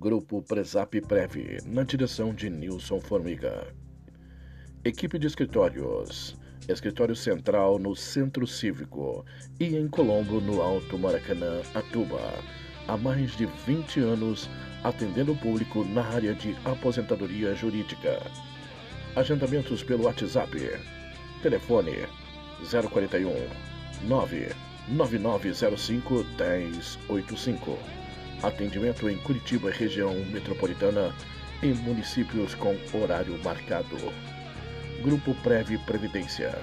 Grupo Presap Prev, na direção de Nilson Formiga. Equipe de escritórios. Escritório Central no Centro Cívico e em Colombo, no Alto Maracanã, Atuba. Há mais de 20 anos, atendendo o público na área de aposentadoria jurídica. Agendamentos pelo WhatsApp. Telefone 041 99905 1085. Atendimento em Curitiba, região metropolitana e municípios com horário marcado. Grupo Preve Previdência